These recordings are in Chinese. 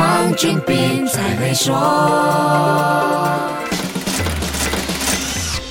黄俊斌才会说。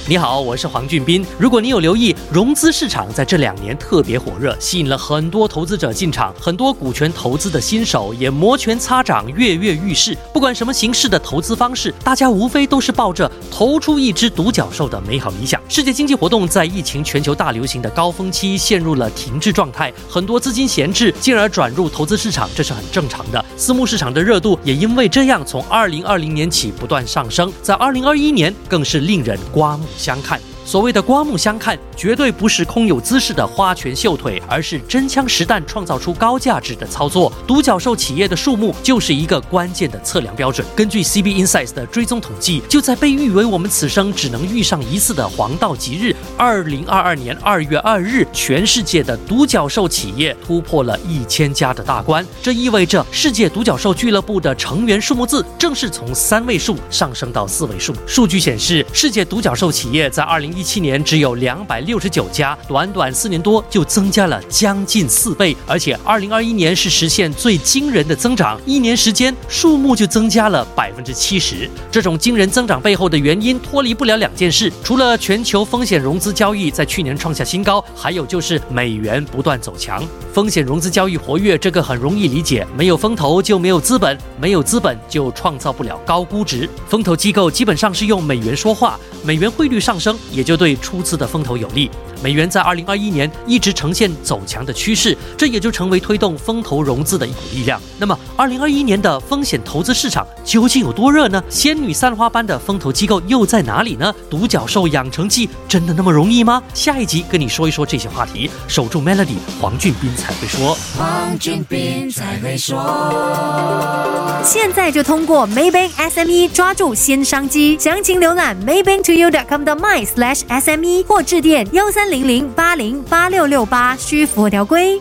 你好，我是黄俊斌。如果你有留意，融资市场在这两年特别火热，吸引了很多投资者进场，很多股权投资的新手也摩拳擦掌，跃跃欲试。不管什么形式的投资方式，大家无非都是抱着投出一只独角兽的美好理想。世界经济活动在疫情全球大流行的高峰期陷入了停滞状态，很多资金闲置，进而转入投资市场，这是很正常的。私募市场的热度也因为这样，从二零二零年起不断上升，在二零二一年更是令人刮目。相看。所谓的刮目相看，绝对不是空有姿势的花拳绣腿，而是真枪实弹创造出高价值的操作。独角兽企业的数目就是一个关键的测量标准。根据 CB Insights 的追踪统计，就在被誉为我们此生只能遇上一次的黄道吉日——二零二二年二月二日，全世界的独角兽企业突破了一千家的大关。这意味着世界独角兽俱乐部的成员数目字正式从三位数上升到四位数。数据显示，世界独角兽企业在二零一一七年只有两百六十九家，短短四年多就增加了将近四倍，而且二零二一年是实现最惊人的增长，一年时间数目就增加了百分之七十。这种惊人增长背后的原因脱离不了两件事，除了全球风险融资交易在去年创下新高，还有就是美元不断走强。风险融资交易活跃，这个很容易理解，没有风投就没有资本，没有资本就创造不了高估值。风投机构基本上是用美元说话，美元汇率上升，也就对。出资的风投有利，美元在二零二一年一直呈现走强的趋势，这也就成为推动风投融资的一股力量。那么，二零二一年的风险投资市场究竟有多热呢？仙女散花般的风投机构又在哪里呢？独角兽养成记真的那么容易吗？下一集跟你说一说这些话题。守住 Melody，黄俊斌才会说。黄俊斌才会说。现在就通过 Maybank SME 抓住新商机，详情浏览 maybanktoyou.com 的 my/sme 或致电幺三零零八零八六六八，需符合条规。